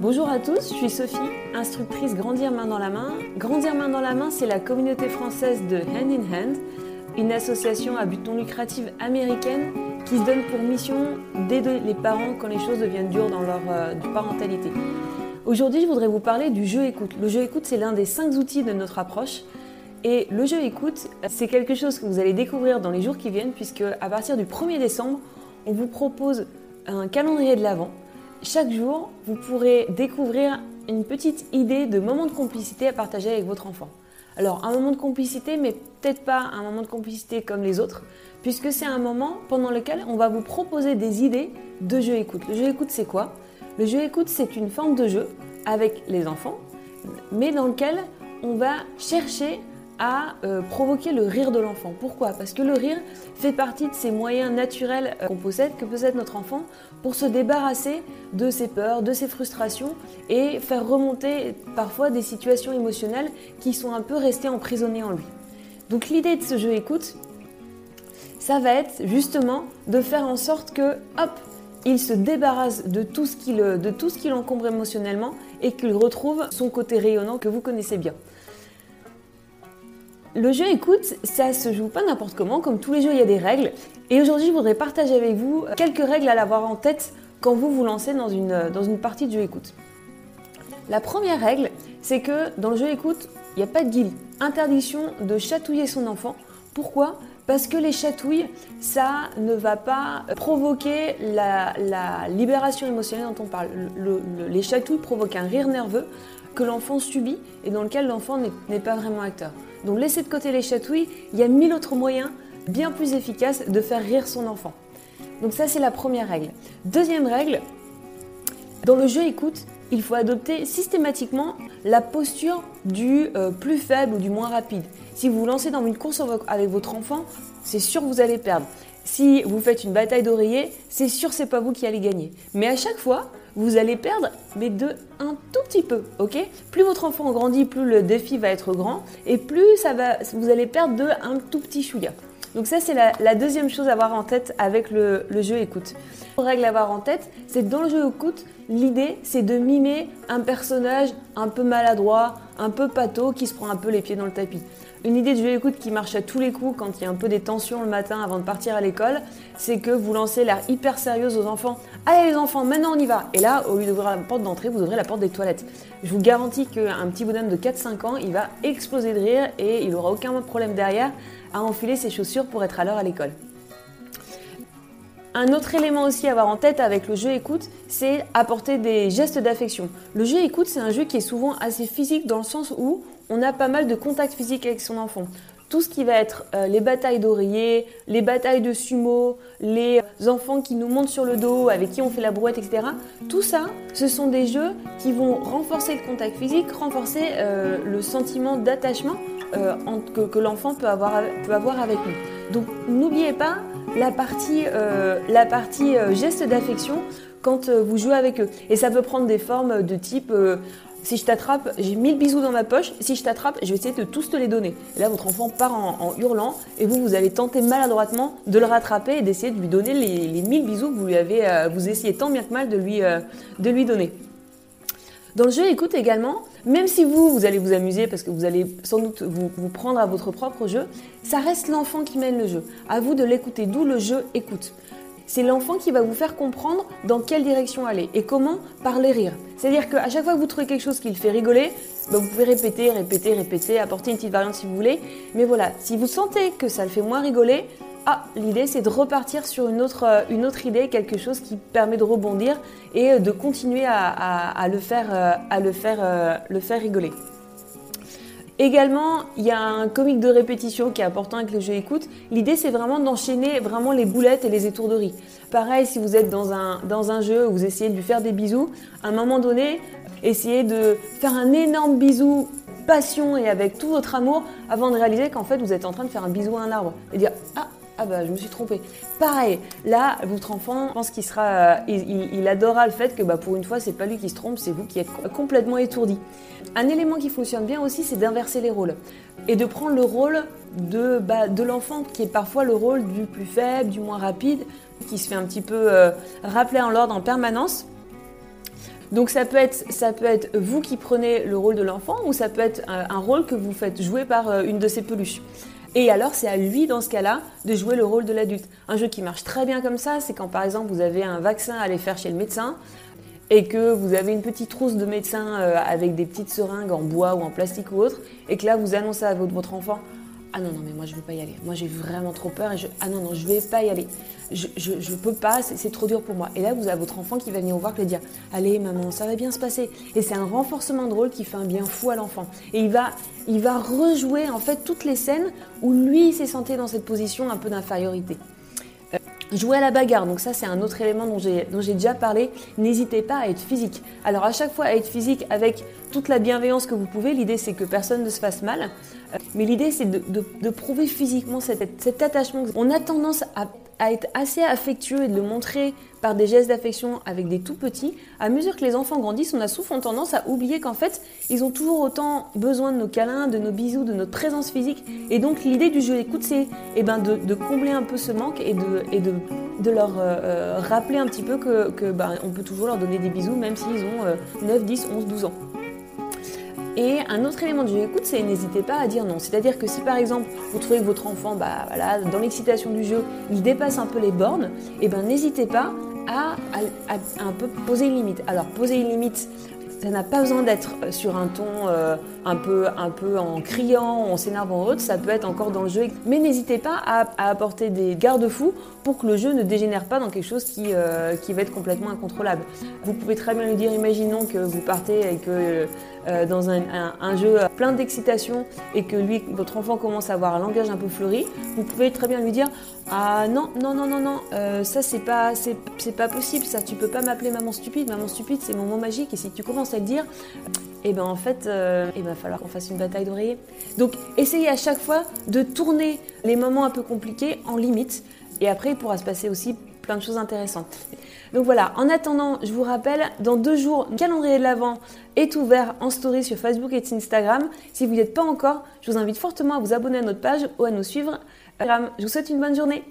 Bonjour à tous, je suis Sophie, instructrice Grandir main dans la main. Grandir main dans la main, c'est la communauté française de Hand in Hand, une association à but non lucratif américaine qui se donne pour mission d'aider les parents quand les choses deviennent dures dans leur euh, parentalité. Aujourd'hui, je voudrais vous parler du jeu écoute. Le jeu écoute, c'est l'un des cinq outils de notre approche. Et le jeu écoute, c'est quelque chose que vous allez découvrir dans les jours qui viennent, puisque à partir du 1er décembre, on vous propose un calendrier de l'Avent. Chaque jour, vous pourrez découvrir une petite idée de moment de complicité à partager avec votre enfant. Alors, un moment de complicité, mais peut-être pas un moment de complicité comme les autres, puisque c'est un moment pendant lequel on va vous proposer des idées de jeu écoute. Le jeu écoute, c'est quoi? Le jeu écoute, c'est une forme de jeu avec les enfants, mais dans lequel on va chercher à euh, provoquer le rire de l'enfant. Pourquoi? Parce que le rire fait partie de ces moyens naturels euh, qu'on possède, que possède notre enfant, pour se débarrasser de ses peurs, de ses frustrations et faire remonter parfois des situations émotionnelles qui sont un peu restées emprisonnées en lui. Donc l'idée de ce jeu écoute, ça va être justement de faire en sorte que, hop, il se débarrasse de tout ce qui l'encombre émotionnellement et qu'il retrouve son côté rayonnant que vous connaissez bien. Le jeu écoute, ça se joue pas n'importe comment, comme tous les jeux il y a des règles. Et aujourd'hui je voudrais partager avec vous quelques règles à l'avoir en tête quand vous vous lancez dans une, dans une partie de jeu écoute. La première règle, c'est que dans le jeu écoute, il n'y a pas de guilly. Interdiction de chatouiller son enfant. Pourquoi? Parce que les chatouilles, ça ne va pas provoquer la, libération émotionnelle dont on parle. les chatouilles provoquent un rire nerveux que l'enfant subit et dans lequel l'enfant n'est pas vraiment acteur. Donc laissez de côté les chatouilles, il y a mille autres moyens bien plus efficaces de faire rire son enfant. Donc ça c'est la première règle. Deuxième règle, dans le jeu écoute, il faut adopter systématiquement la posture du euh, plus faible ou du moins rapide. Si vous vous lancez dans une course avec votre enfant, c'est sûr que vous allez perdre. Si vous faites une bataille d'oreiller, c'est sûr que c'est pas vous qui allez gagner. Mais à chaque fois, vous allez perdre, mais de un tout petit peu, ok? Plus votre enfant grandit, plus le défi va être grand, et plus ça va, vous allez perdre de un tout petit chouïa. Donc ça, c'est la, deuxième chose à avoir en tête avec le, jeu écoute. Une règle à avoir en tête, c'est que dans le jeu écoute, l'idée, c'est de mimer un personnage un peu maladroit, un peu pâteau, qui se prend un peu les pieds dans le tapis. Une idée de jeu écoute qui marche à tous les coups quand il y a un peu des tensions le matin avant de partir à l'école, c'est que vous lancez l'air hyper sérieuse aux enfants. Allez les enfants, maintenant on y va. Et là, au lieu d'ouvrir la porte d'entrée, vous ouvrez la porte des toilettes. Je vous garantis qu'un petit bonhomme de 4-5 ans, il va exploser de rire et il n'aura aucun problème derrière à enfiler ses chaussures pour être à l'heure à l'école. Un autre élément aussi à avoir en tête avec le jeu écoute, c'est apporter des gestes d'affection. Le jeu écoute, c'est un jeu qui est souvent assez physique dans le sens où on a pas mal de contact physique avec son enfant. Tout ce qui va être euh, les batailles d'oreiller, les batailles de sumo, les enfants qui nous montent sur le dos, avec qui on fait la brouette, etc. Tout ça, ce sont des jeux qui vont renforcer le contact physique, renforcer euh, le sentiment d'attachement euh, que, l'enfant peut avoir, avec nous. Donc n'oubliez pas la partie, la partie geste d'affection quand vous jouez avec eux. Et ça peut prendre des formes de type si je t'attrape, j'ai 1000 bisous dans ma poche. Si je t'attrape, je vais essayer de tous te les donner. Là, votre enfant part en, hurlant et vous, vous allez tenter maladroitement de le rattraper et d'essayer de lui donner les, les 1000 bisous que vous avez, euh, essayez tant bien que mal de lui, euh, de lui donner. Dans le jeu écoute également, même si vous, vous allez vous amuser parce que vous allez sans doute vous, vous prendre à votre propre jeu, ça reste l'enfant qui mène le jeu. À vous de l'écouter, d'où le jeu écoute c'est l'enfant qui va vous faire comprendre dans quelle direction aller et comment par les rires. C'est-à-dire qu'à chaque fois que vous trouvez quelque chose qui le fait rigoler, bah, vous pouvez répéter, répéter, répéter, apporter une petite variante si vous voulez. Mais voilà, si vous sentez que ça le fait moins rigoler, ah, l'idée c'est de repartir sur une autre, euh, idée, quelque chose qui permet de rebondir et euh, de continuer à, euh, le faire rigoler. Également, il y a un comique de répétition qui est important avec le jeu écoute. L'idée, c'est vraiment d'enchaîner vraiment les boulettes et les étourderies. Pareil, si vous êtes dans un, dans un jeu où vous essayez de lui faire des bisous, à un moment donné, essayez de faire un énorme bisou passion et avec tout votre amour avant de réaliser qu'en fait vous êtes en train de faire un bisou à un arbre et dire ah ah bah je me suis trompée. Pareil, là votre enfant pense qu'il sera, euh, il, adorera le fait que bah, pour une fois c'est pas lui qui se trompe, c'est vous qui êtes complètement étourdi. Un élément qui fonctionne bien aussi c'est d'inverser les rôles et de prendre le rôle de, bah, l'enfant qui est parfois le rôle du plus faible, du moins rapide, qui se fait un petit peu euh, rappeler en l'ordre en permanence Donc ça peut, être, vous qui prenez le rôle de l'enfant ou ça peut être un, un rôle que vous faites jouer par une de ses peluches. Et alors, c'est à lui, dans ce cas-là, de jouer le rôle de l'adulte. Un jeu qui marche très bien comme ça, c'est quand, par exemple, vous avez un vaccin à aller faire chez le médecin et que vous avez une petite trousse de médecin euh, avec des petites seringues en bois ou en plastique ou autre, et que là, vous annoncez à votre enfant ah non, non, mais moi je veux pas y aller. Moi j'ai vraiment trop peur et je. Ah non, non, je vais pas y aller. Je, je, peux pas, c'est trop dur pour moi. Et là, vous avez votre enfant qui va venir vous voir et dire Allez, maman, ça va bien se passer. Et c'est un renforcement de rôle qui fait un bien fou à l'enfant. Et il va, il va rejouer en fait toutes les scènes où lui s'est senti dans cette position un peu d'infériorité. Jouer à la bagarre, donc ça c'est un autre élément dont j'ai déjà parlé. N'hésitez pas à être physique. Alors à chaque fois à être physique avec toute la bienveillance que vous pouvez. L'idée c'est que personne ne se fasse mal. Euh, mais l'idée c'est de, prouver physiquement cet, cet attachement. On a tendance à à être assez affectueux et de le montrer par des gestes d'affection avec des tout petits, à mesure que les enfants grandissent, on a souvent tendance à oublier qu'en fait, ils ont toujours autant besoin de nos câlins, de nos bisous, de notre présence physique. Et donc, l'idée du jeu écoute, c'est eh ben, de, combler un peu ce manque et de, leur euh, euh, rappeler un petit peu que, ben, peut toujours leur donner des bisous, même s'ils ont 9, 10, 11, 12 ans. Et un autre élément jeu écoute, c'est n'hésitez pas à dire non. C'est-à-dire que si par exemple vous trouvez que votre enfant, bah, dans l'excitation du jeu, il dépasse un peu les bornes, et eh ben n'hésitez pas à, un peu poser une limite. Alors poser une limite, ça n'a pas besoin d'être sur un ton euh, un, peu, un peu en criant, en s'énervant haute, ça peut être encore dans le jeu. Mais n'hésitez pas à, apporter des garde-fous pour que le jeu ne dégénère pas dans quelque chose qui, euh, qui va être complètement incontrôlable. Vous pouvez très bien lui dire, imaginons que vous partez que euh, dans un, un, jeu plein d'excitation et que lui, votre enfant commence à avoir un langage un peu fleuri, vous pouvez très bien lui dire ah non non non non non ça c'est pas c'est pas possible ça tu peux pas m'appeler maman stupide maman stupide c'est mon mot magique et si tu commences à le dire eh ben en fait, euh, il va falloir qu'on fasse une bataille d'oreiller. Donc essayez à chaque fois de tourner les moments un peu compliqués en limite, et après il pourra se passer aussi plein de choses intéressantes. Donc voilà, en attendant, je vous rappelle, dans deux jours, le calendrier de l'Avent est ouvert en story sur Facebook et Instagram. Si vous n'y êtes pas encore, je vous invite fortement à vous abonner à notre page ou à nous suivre. Je vous souhaite une bonne journée.